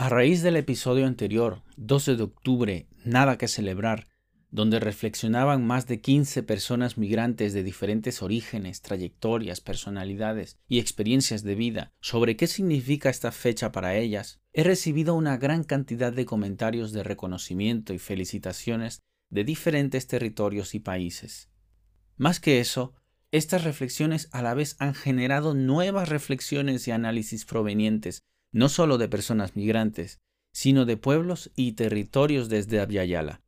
A raíz del episodio anterior, 12 de octubre, Nada que celebrar, donde reflexionaban más de 15 personas migrantes de diferentes orígenes, trayectorias, personalidades y experiencias de vida sobre qué significa esta fecha para ellas, he recibido una gran cantidad de comentarios de reconocimiento y felicitaciones de diferentes territorios y países. Más que eso, estas reflexiones a la vez han generado nuevas reflexiones y análisis provenientes no solo de personas migrantes, sino de pueblos y territorios desde Abyayala.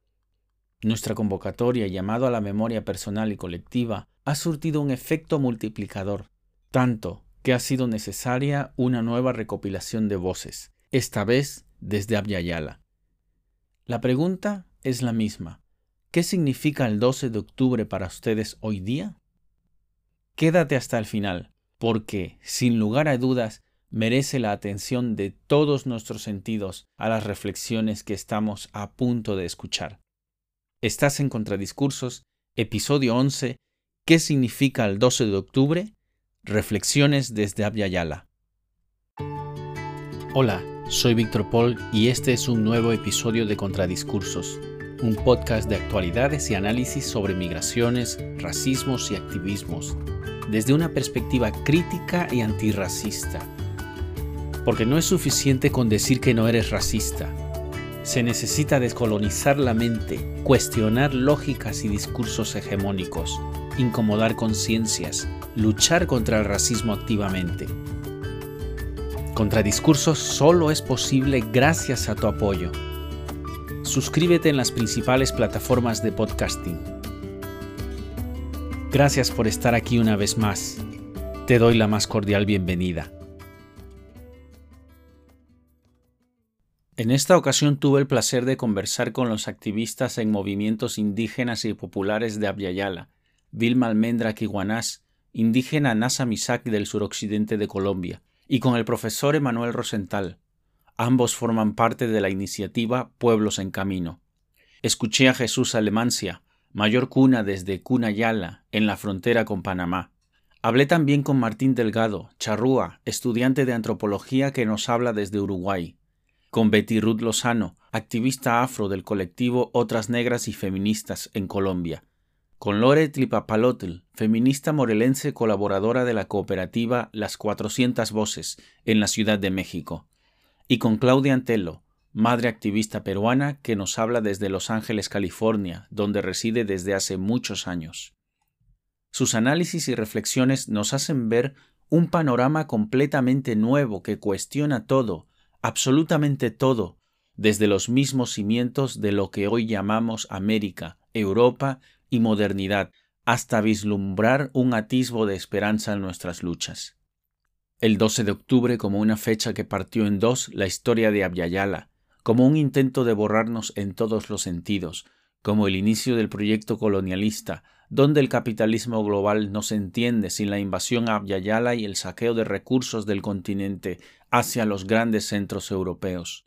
Nuestra convocatoria llamado a la memoria personal y colectiva ha surtido un efecto multiplicador, tanto que ha sido necesaria una nueva recopilación de voces, esta vez desde Abyayala. La pregunta es la misma. ¿Qué significa el 12 de octubre para ustedes hoy día? Quédate hasta el final, porque, sin lugar a dudas, merece la atención de todos nuestros sentidos a las reflexiones que estamos a punto de escuchar. Estás en Contradiscursos, episodio 11, ¿Qué significa el 12 de octubre? Reflexiones desde Abyayala. Hola, soy Víctor Paul y este es un nuevo episodio de Contradiscursos, un podcast de actualidades y análisis sobre migraciones, racismos y activismos, desde una perspectiva crítica y antirracista porque no es suficiente con decir que no eres racista. Se necesita descolonizar la mente, cuestionar lógicas y discursos hegemónicos, incomodar conciencias, luchar contra el racismo activamente. Contradiscursos solo es posible gracias a tu apoyo. Suscríbete en las principales plataformas de podcasting. Gracias por estar aquí una vez más. Te doy la más cordial bienvenida. En esta ocasión tuve el placer de conversar con los activistas en movimientos indígenas y populares de Abyayala, Vilma Almendra Kiguanás, indígena Nasa Misak del suroccidente de Colombia, y con el profesor Emanuel Rosenthal. Ambos forman parte de la iniciativa Pueblos en Camino. Escuché a Jesús Alemancia, mayor cuna desde Cunayala, en la frontera con Panamá. Hablé también con Martín Delgado, charrúa, estudiante de antropología que nos habla desde Uruguay con Betty Ruth Lozano, activista afro del colectivo Otras Negras y Feministas en Colombia, con Lore Tlipapalotl, feminista morelense colaboradora de la cooperativa Las 400 Voces en la Ciudad de México, y con Claudia Antelo, madre activista peruana que nos habla desde Los Ángeles, California, donde reside desde hace muchos años. Sus análisis y reflexiones nos hacen ver un panorama completamente nuevo que cuestiona todo absolutamente todo, desde los mismos cimientos de lo que hoy llamamos América, Europa y modernidad, hasta vislumbrar un atisbo de esperanza en nuestras luchas. El 12 de octubre como una fecha que partió en dos la historia de Abyayala, como un intento de borrarnos en todos los sentidos, como el inicio del proyecto colonialista, donde el capitalismo global no se entiende sin la invasión a Abyayala y el saqueo de recursos del continente hacia los grandes centros europeos.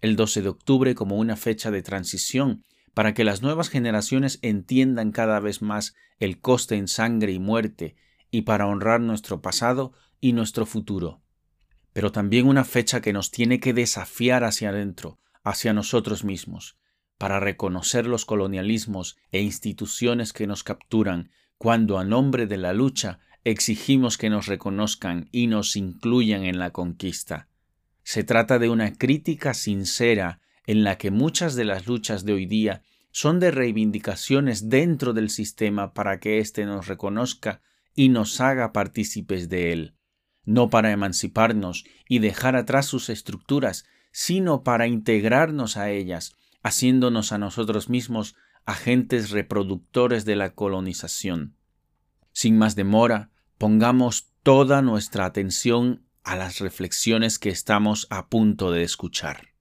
El 12 de octubre como una fecha de transición para que las nuevas generaciones entiendan cada vez más el coste en sangre y muerte y para honrar nuestro pasado y nuestro futuro. Pero también una fecha que nos tiene que desafiar hacia adentro, hacia nosotros mismos, para reconocer los colonialismos e instituciones que nos capturan cuando a nombre de la lucha exigimos que nos reconozcan y nos incluyan en la conquista. Se trata de una crítica sincera en la que muchas de las luchas de hoy día son de reivindicaciones dentro del sistema para que éste nos reconozca y nos haga partícipes de él, no para emanciparnos y dejar atrás sus estructuras, sino para integrarnos a ellas, haciéndonos a nosotros mismos agentes reproductores de la colonización. Sin más demora, pongamos toda nuestra atención a las reflexiones que estamos a punto de escuchar.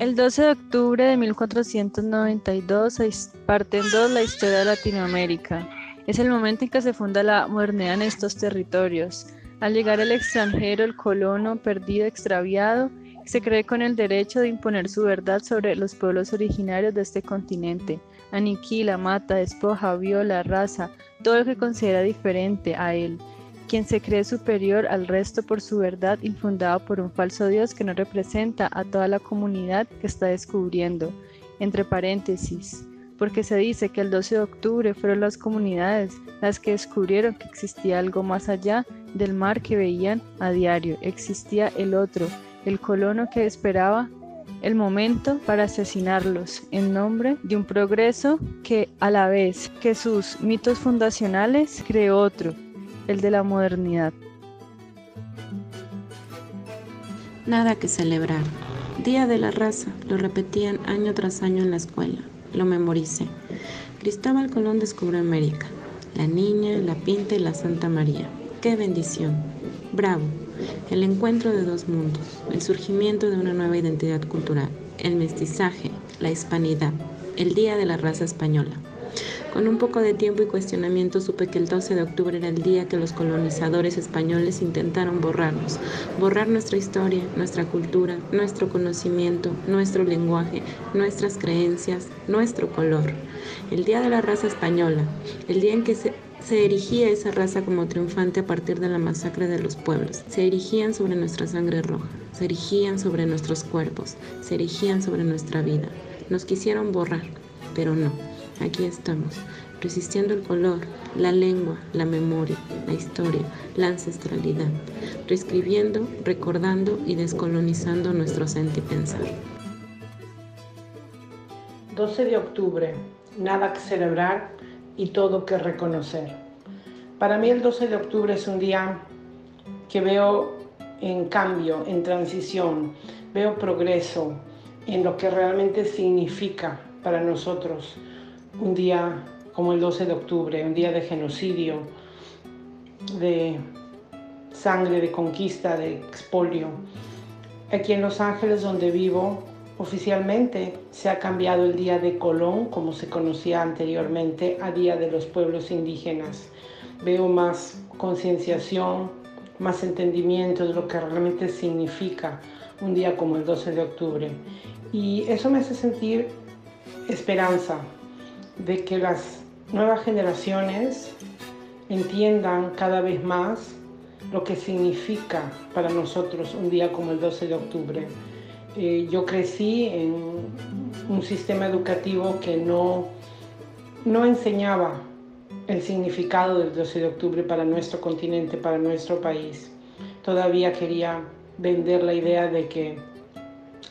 El 12 de octubre de 1492 parte en dos la historia de Latinoamérica. Es el momento en que se funda la modernidad en estos territorios. Al llegar el extranjero, el colono perdido, extraviado, se cree con el derecho de imponer su verdad sobre los pueblos originarios de este continente. Aniquila, mata, despoja, viola, raza, todo lo que considera diferente a él. quien se cree superior al resto por su verdad infundada por un falso Dios que no representa a toda la comunidad que está descubriendo, entre paréntesis, porque se dice que el 12 de octubre fueron las comunidades las que descubrieron que existía algo más allá del mar que veían a diario, existía el otro, el colono que esperaba el momento para asesinarlos en nombre de un progreso que a la vez que sus mitos fundacionales creó otro, el de la modernidad. Nada que celebrar. Día de la raza, lo repetían año tras año en la escuela. Lo memoricé. Cristóbal Colón descubrió América. La niña, la pinta y la Santa María. ¡Qué bendición! Bravo. El encuentro de dos mundos, el surgimiento de una nueva identidad cultural, el mestizaje, la hispanidad, el Día de la Raza Española. Con un poco de tiempo y cuestionamiento supe que el 12 de octubre era el día que los colonizadores españoles intentaron borrarnos, borrar nuestra historia, nuestra cultura, nuestro conocimiento, nuestro lenguaje, nuestras creencias, nuestro color. El Día de la Raza Española, el día en que se se erigía esa raza como triunfante a partir de la masacre de los pueblos. Se erigían sobre nuestra sangre roja, se erigían sobre nuestros cuerpos, se erigían sobre nuestra vida. Nos quisieron borrar, pero no. Aquí estamos, resistiendo el color, la lengua, la memoria, la historia, la ancestralidad, reescribiendo, recordando y descolonizando nuestro sentir pensar. 12 de octubre, nada que celebrar y todo que reconocer. Para mí el 12 de octubre es un día que veo en cambio, en transición, veo progreso en lo que realmente significa para nosotros un día como el 12 de octubre, un día de genocidio, de sangre, de conquista, de expolio. Aquí en Los Ángeles, donde vivo, Oficialmente se ha cambiado el Día de Colón, como se conocía anteriormente, a Día de los Pueblos Indígenas. Veo más concienciación, más entendimiento de lo que realmente significa un día como el 12 de octubre. Y eso me hace sentir esperanza de que las nuevas generaciones entiendan cada vez más lo que significa para nosotros un día como el 12 de octubre. Yo crecí en un sistema educativo que no, no enseñaba el significado del 12 de octubre para nuestro continente, para nuestro país. Todavía quería vender la idea de que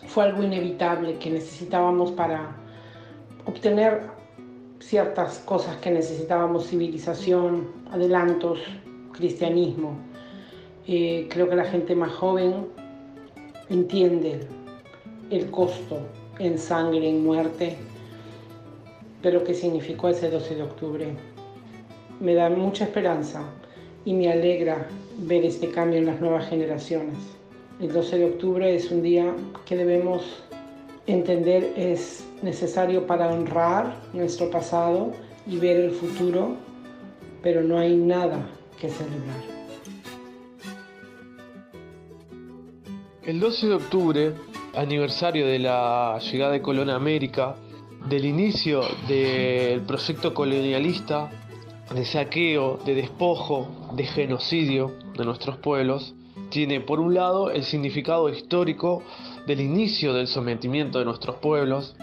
fue algo inevitable que necesitábamos para obtener ciertas cosas que necesitábamos, civilización, adelantos, cristianismo. Eh, creo que la gente más joven entiende el costo en sangre, en muerte, pero que significó ese 12 de octubre. Me da mucha esperanza y me alegra ver este cambio en las nuevas generaciones. El 12 de octubre es un día que debemos entender es necesario para honrar nuestro pasado y ver el futuro, pero no hay nada que celebrar. El 12 de octubre aniversario de la llegada de Colón a América, del inicio del proyecto colonialista, de saqueo, de despojo, de genocidio de nuestros pueblos, tiene por un lado el significado histórico del inicio del sometimiento de nuestros pueblos,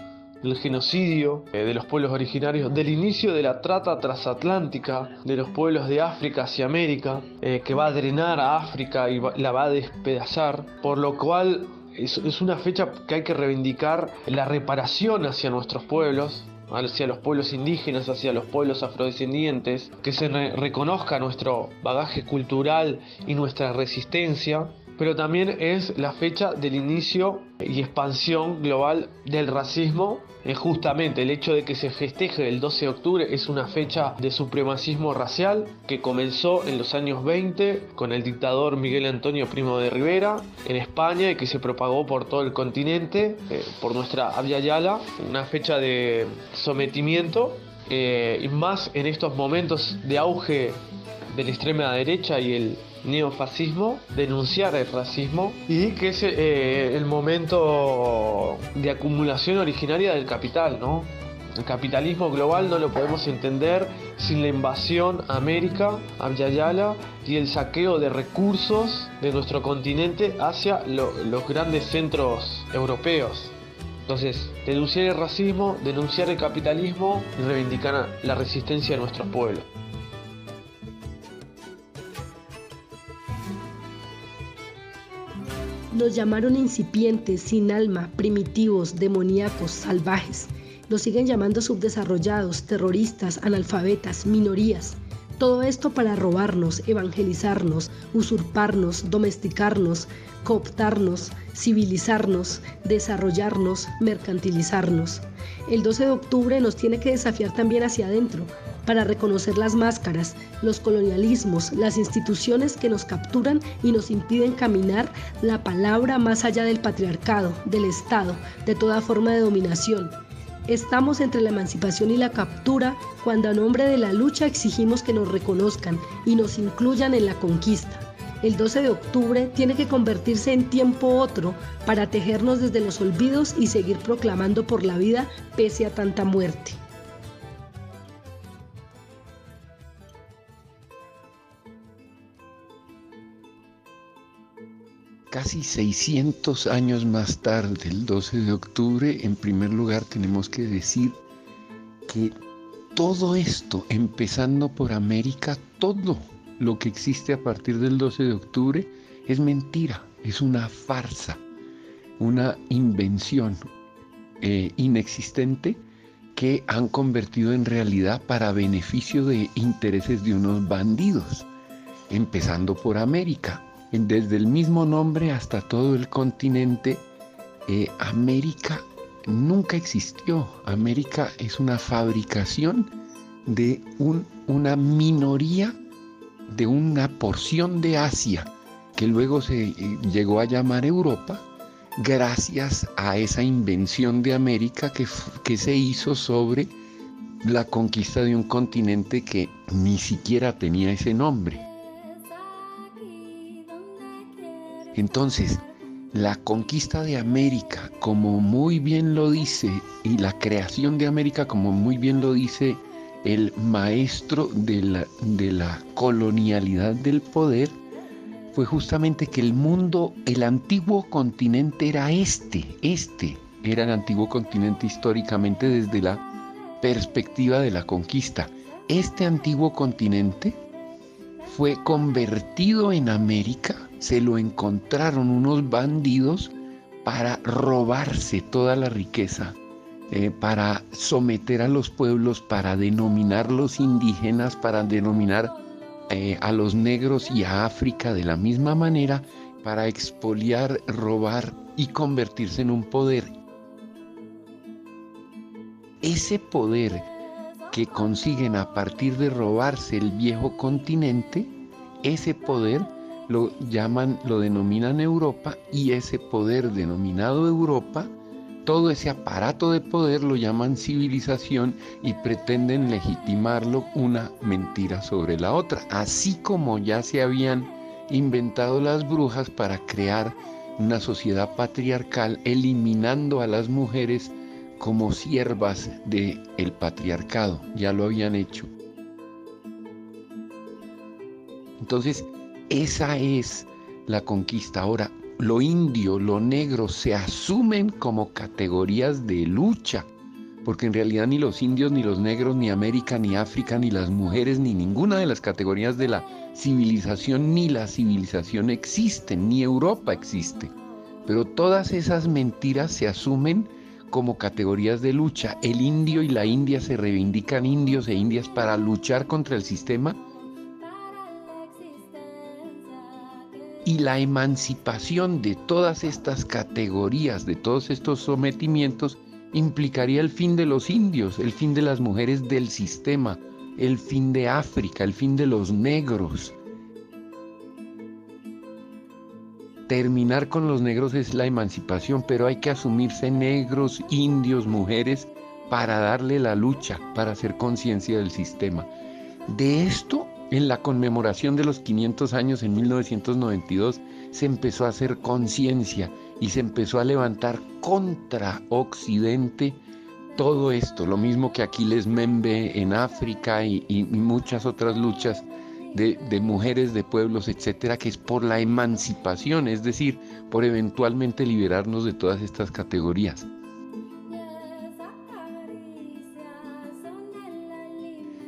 del genocidio eh, de los pueblos originarios, del inicio de la trata transatlántica de los pueblos de África hacia América, eh, que va a drenar a África y la va a despedazar, por lo cual es, una fecha que hay que reivindicar la reparación hacia nuestros pueblos, hacia los pueblos indígenas, hacia los pueblos afrodescendientes, que se reconozca nuestro bagaje cultural y nuestra resistencia, pero también es la fecha del inicio y expansión global del racismo. Justamente el hecho de que se festeje el 12 de octubre es una fecha de supremacismo racial que comenzó en los años 20 con el dictador Miguel Antonio Primo de Rivera en España y que se propagó por todo el continente eh, por nuestra Abya Yala, una fecha de sometimiento eh, y más en estos momentos de auge de la extrema derecha y el neofascismo, denunciar el racismo y que es eh, el momento de acumulación originaria del capital, ¿no? El capitalismo global no lo podemos entender sin la invasión a América, Yala y el saqueo de recursos de nuestro continente hacia los grandes centros europeos. Entonces, denunciar el racismo, denunciar el capitalismo y reivindicar la resistencia de nuestros pueblos. Nos llamaron incipientes, sin alma, primitivos, demoníacos, salvajes. Nos siguen llamando subdesarrollados, terroristas, analfabetas, minorías. Todo esto para robarnos, evangelizarnos, usurparnos, domesticarnos, cooptarnos, civilizarnos, desarrollarnos, mercantilizarnos. El 12 de octubre nos tiene que desafiar también hacia adentro, para reconocer las máscaras, los colonialismos, las instituciones que nos capturan y nos impiden caminar la palabra más allá del patriarcado, del Estado, de toda forma de dominación. Estamos entre la emancipación y la captura cuando a nombre de la lucha exigimos que nos reconozcan y nos incluyan en la conquista. El 12 de octubre tiene que convertirse en tiempo otro para tejernos desde los olvidos y seguir proclamando por la vida pese a tanta muerte. Casi 600 años más tarde, el 12 de octubre, en primer lugar tenemos que decir que todo esto, empezando por América, todo lo que existe a partir del 12 de octubre es mentira, es una farsa, una invención eh, inexistente que han convertido en realidad para beneficio de intereses de unos bandidos, empezando por América desde el mismo nombre hasta todo el continente, eh, América nunca existió. América es una fabricación de una minoría, de una porción de Asia, que luego se eh, llegó a llamar Europa, gracias a esa invención de América que, que se hizo sobre la conquista de un continente que ni siquiera tenía ese nombre. Entonces, la conquista de América, como muy bien lo dice, y la creación de América, como muy bien lo dice el maestro de la, colonialidad del poder, fue justamente que el mundo, el antiguo continente era este, este era el antiguo continente históricamente desde la perspectiva de la conquista. Este antiguo continente fue convertido en América se lo encontraron unos bandidos para robarse toda la riqueza, eh, para someter a los pueblos, para denominar los indígenas, para denominar eh, a los negros y a África de la misma manera, para expoliar, robar y convertirse en un poder. Ese poder que consiguen a partir de robarse el viejo continente, ese poder lo llaman, lo denominan Europa y ese poder denominado Europa, todo ese aparato de poder lo llaman civilización y pretenden legitimarlo una mentira sobre la otra, así como ya se habían inventado las brujas para crear una sociedad patriarcal eliminando a las mujeres como siervas del el patriarcado, ya lo habían hecho. Entonces, esa es la conquista. Ahora, lo indio, lo negro se asumen como categorías de lucha, porque en realidad ni los indios, ni los negros, ni América, ni África, ni las mujeres, ni ninguna de las categorías de la civilización, ni la civilización existen, ni Europa existe. Pero todas esas mentiras se asumen como categorías de lucha. El indio y la india se reivindican indios e indias para luchar contra el sistema y la emancipación de todas estas categorías, de todos estos sometimientos, implicaría el fin de los indios, el fin de las mujeres del sistema, el fin de África, el fin de los negros. Terminar con los negros es la emancipación, pero hay que asumirse negros, indios, mujeres, para darle la lucha, para hacer conciencia del sistema. De esto en la conmemoración de los 500 años en 1992 se empezó a hacer conciencia y se empezó a levantar contra Occidente todo esto, lo mismo que Aquiles Membe en África y, muchas otras luchas de, de, mujeres, de pueblos, etcétera, que es por la emancipación, es decir, por eventualmente liberarnos de todas estas categorías.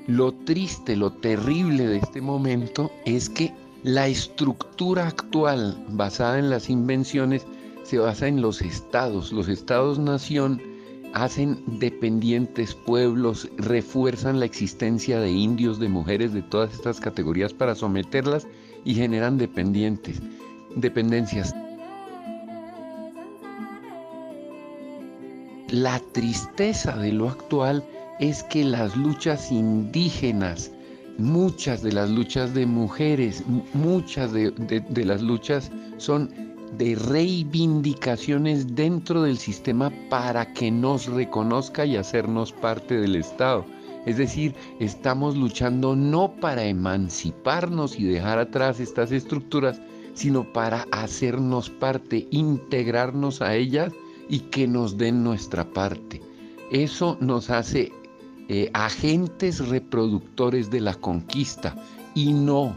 Lo triste, lo terrible de este momento es que la estructura actual basada en las invenciones se basa en los estados. Los estados-nación hacen dependientes pueblos, refuerzan la existencia de indios, de mujeres, de todas estas categorías para someterlas y generan dependientes, dependencias. La tristeza de lo actual es que las luchas indígenas, muchas de las luchas de mujeres, muchas de, las luchas son de reivindicaciones dentro del sistema para que nos reconozca y hacernos parte del Estado. Es decir, estamos luchando no para emanciparnos y dejar atrás estas estructuras, sino para hacernos parte, integrarnos a ellas y que nos den nuestra parte. Eso nos hace eh, agentes reproductores de la conquista y no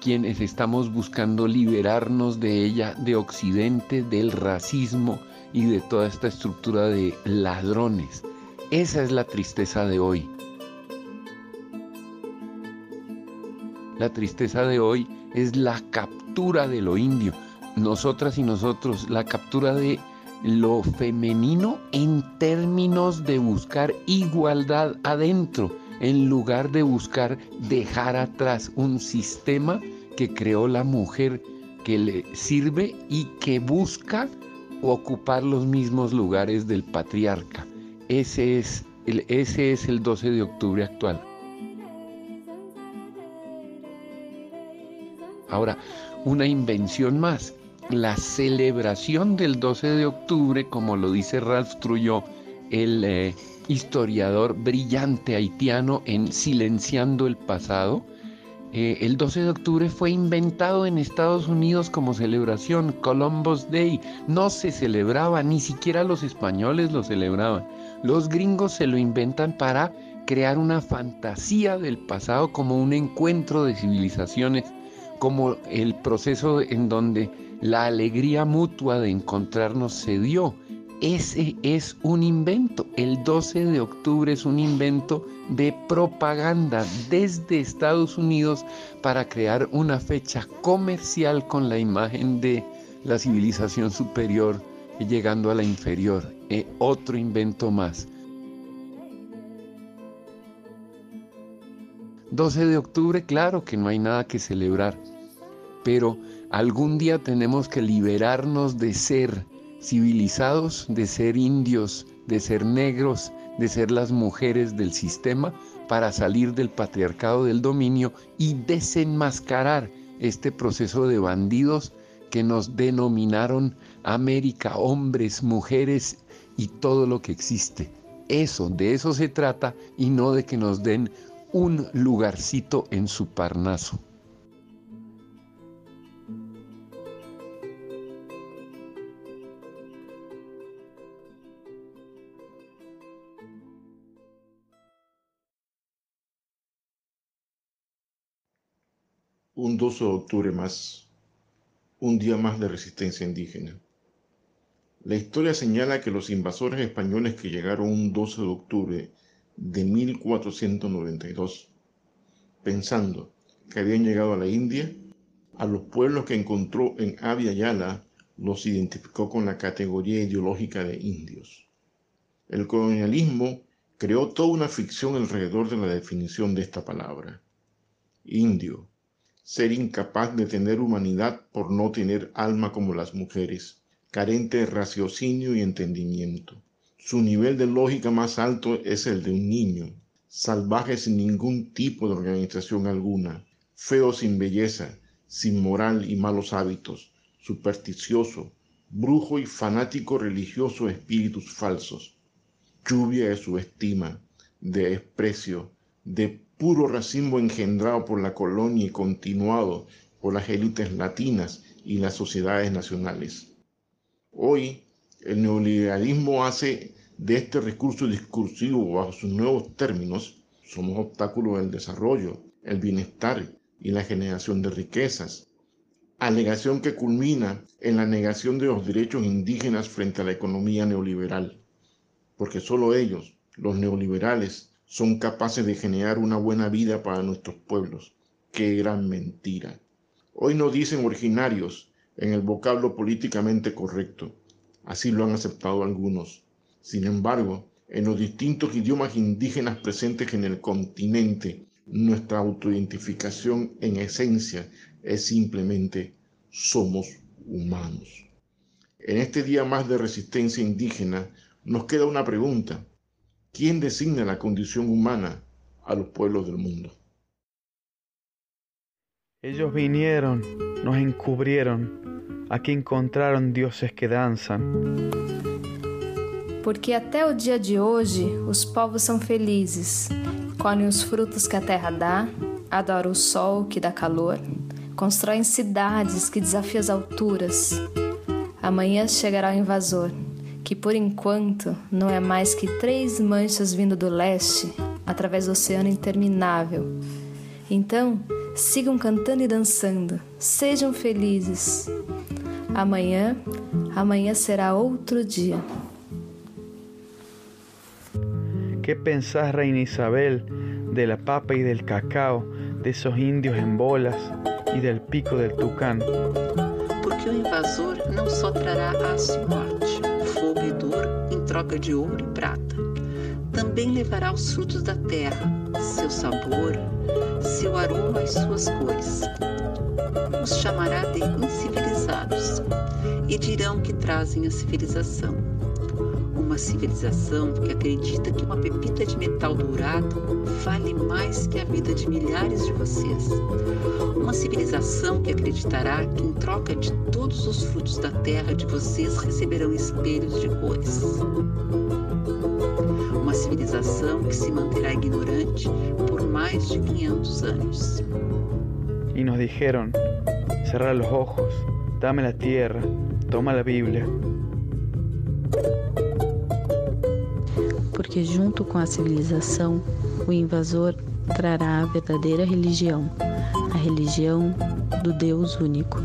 quienes estamos buscando liberarnos de ella, de Occidente, del racismo y de toda esta estructura de ladrones. Esa es la tristeza de hoy. La tristeza de hoy es la captura de lo indio. Nosotras y nosotros, la captura de lo femenino en términos de buscar igualdad adentro, en lugar de buscar dejar atrás un sistema que creó la mujer que le sirve y que busca ocupar los mismos lugares del patriarca. Ese es el, ese es el 12 de octubre actual. Ahora, una invención más la celebración del 12 de octubre, como lo dice Ralph Trujillo, el eh, historiador brillante haitiano en Silenciando el Pasado, eh, el 12 de octubre fue inventado en Estados Unidos como celebración, Columbus Day. No se celebraba, ni siquiera los españoles lo celebraban. Los gringos se lo inventan para crear una fantasía del pasado como un encuentro de civilizaciones, como el proceso en donde la alegría mutua de encontrarnos se dio. Ese es un invento. El 12 de octubre es un invento de propaganda desde Estados Unidos para crear una fecha comercial con la imagen de la civilización superior llegando a la inferior. Eh, otro invento más. 12 de octubre, claro que no hay nada que celebrar, pero Algún día tenemos que liberarnos de ser civilizados, de ser indios, de ser negros, de ser las mujeres del sistema para salir del patriarcado del dominio y desenmascarar este proceso de bandidos que nos denominaron América, hombres, mujeres y todo lo que existe. Eso, de eso se trata y no de que nos den un lugarcito en su parnaso. Un 12 de octubre más, un día más de resistencia indígena. La historia señala que los invasores españoles que llegaron un 12 de octubre de 1492, pensando que habían llegado a la India, a los pueblos que encontró en Abya Yala los identificó con la categoría ideológica de indios. El colonialismo creó toda una ficción alrededor de la definición de esta palabra. Indio, ser incapaz de tener humanidad por no tener alma como las mujeres, carente de raciocinio y entendimiento. Su nivel de lógica más alto es el de un niño, salvaje sin ningún tipo de organización alguna, feo sin belleza, sin moral y malos hábitos, supersticioso, brujo y fanático religioso de espíritus falsos, lluvia de su estima, de desprecio, de puro racismo engendrado por la colonia y continuado por las élites latinas y las sociedades nacionales. Hoy, el neoliberalismo hace de este recurso discursivo bajo sus nuevos términos, somos obstáculos del desarrollo, el bienestar y la generación de riquezas. Alegación que culmina en la negación de los derechos indígenas frente a la economía neoliberal, porque solo ellos, los neoliberales, son capaces de generar una buena vida para nuestros pueblos. ¡Qué gran mentira! Hoy no dicen originarios en el vocablo políticamente correcto. Así lo han aceptado algunos. Sin embargo, en los distintos idiomas indígenas presentes en el continente, nuestra autoidentificación en esencia es simplemente somos humanos. En este día más de resistencia indígena nos queda una pregunta. ¿Quién designa la condición humana a los pueblos del mundo? Ellos vinieron, nos encubrieron, aquí encontraron dioses que dançam. Porque até o dia de hoje os povos são felizes, colhem os frutos que a terra dá, adoram o sol que dá calor, constroem cidades que desafiam as alturas. Amanhã chegará o invasor, que por enquanto não é mais que três manchas vindo do leste através do oceano interminável. Então, sigam cantando e dançando, sejam felizes. Amanhã, amanhã será outro dia. ¿Qué pensás, Reina Isabel, de la papa y del cacao, de esos indios en bolas y del pico del tucán? Porque o invasor não só trará aço e morte, troca de ouro e prata. Também levará os frutos da terra, seu sabor, seu aroma e suas cores. Os chamará de incivilizados e dirão que trazem a civilização uma civilização que acredita que uma pepita de metal dourado vale mais que a vida de milhares de vocês. Uma civilização que acreditará que, em troca de todos os frutos da terra de vocês, receberão espelhos de cores. Uma civilização que se manterá ignorante por mais de 500 anos. Y nos dijeron, cerrar los ojos, dame la tierra, toma la Biblia. Porque junto com a civilização, o invasor trará a verdadeira religião, a religião do Deus único,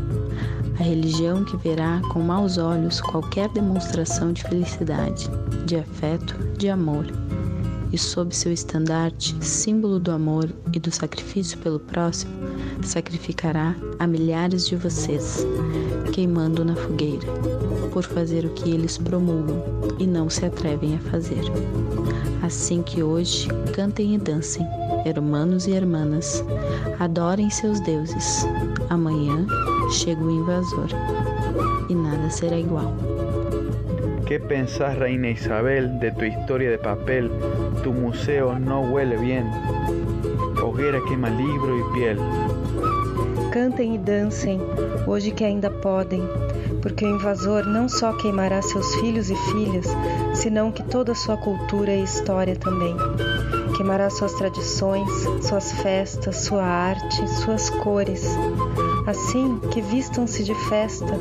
a religião que verá com maus olhos qualquer demonstração de felicidade, de afeto, de amor, e sob seu estandarte, símbolo do amor e do sacrifício pelo próximo, sacrificará a milhares de vocês, queimando na fogueira, por fazer o que eles promulgam e não se atrevem a fazer. Assim que hoje cantem e dancem, hermanos e hermanas, adorem seus deuses. Amanhã chega o invasor e nada será igual. ¿Qué pensás, Reina Isabel, de tu historia de papel? Tu museo no huele bien. Hogueira queima livro e piel. Cantem e dancem, hoje que ainda podem, porque o invasor não só queimará seus filhos e filhas, senão que toda sua cultura e história também. Queimará suas tradições, suas festas, sua arte, suas cores. Assim que vistam-se de festa,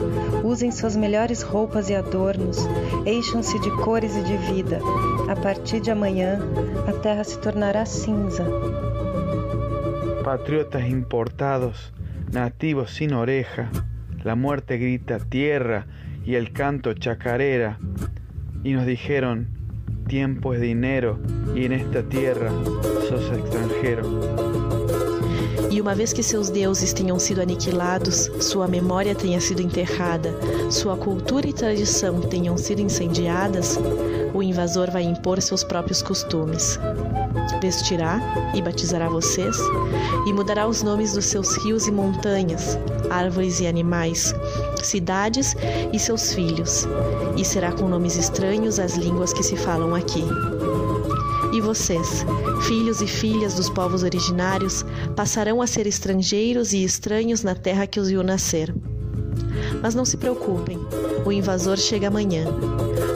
usem suas melhores roupas e adornos, encham-se de cores e de vida. A partir de amanhã, a terra se tornará cinza. Patriotas importados, nativos sin oreja, la muerte grita tierra y el canto chacarera. Y nos dijeron, tiempo es dinero y en esta tierra sos extranjero. E uma vez que seus deuses tenham sido aniquilados, sua memória tenha sido enterrada, sua cultura e tradição tenham sido incendiadas, o invasor vai impor seus próprios costumes. Vestirá e batizará vocês, e mudará os nomes dos seus rios e montanhas, árvores e animais, cidades e seus filhos, e será com nomes estranhos às línguas que se falam aqui. E vocês, filhos e filhas dos povos originários, passarão a ser estrangeiros e estranhos na terra que os viu nascer. Mas não se preocupem, o invasor chega amanhã.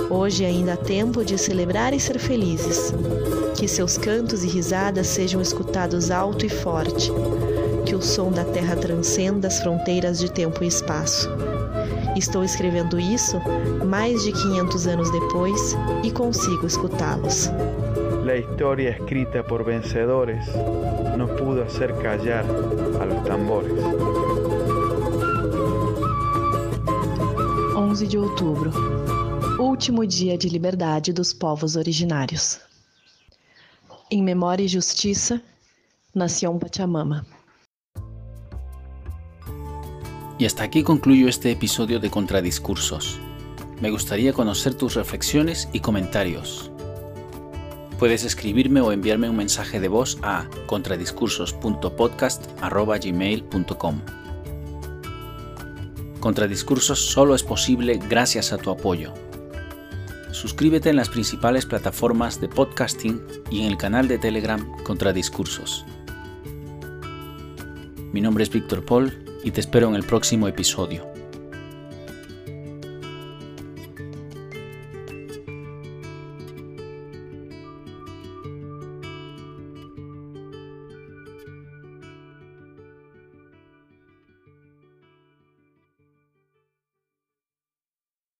Hoje ainda há tempo de celebrar e ser felizes. Que seus cantos e risadas sejam escutados alto e forte. que o som da terra transcenda as fronteiras de tempo e espaço. Estou escrevendo isso mais de 500 anos depois e consigo escutá-los. La historia escrita por vencedores no pudo hacer callar a los tambores. 11 de outubro último dia de liberdade dos povos originários. Em memória e justiça, Nación Pachamama. Y hasta aquí concluyo este episodio de Contradiscursos. Me gustaría conocer tus reflexiones y comentarios. Puedes escribirme o enviarme un mensaje de voz a contradiscursos.podcast.gmail.com Contradiscursos solo es posible gracias a tu apoyo. Suscríbete en las principales plataformas de podcasting y en el canal de Telegram Contradiscursos. Mi nombre es Víctor Paul y te espero en el próximo episodio.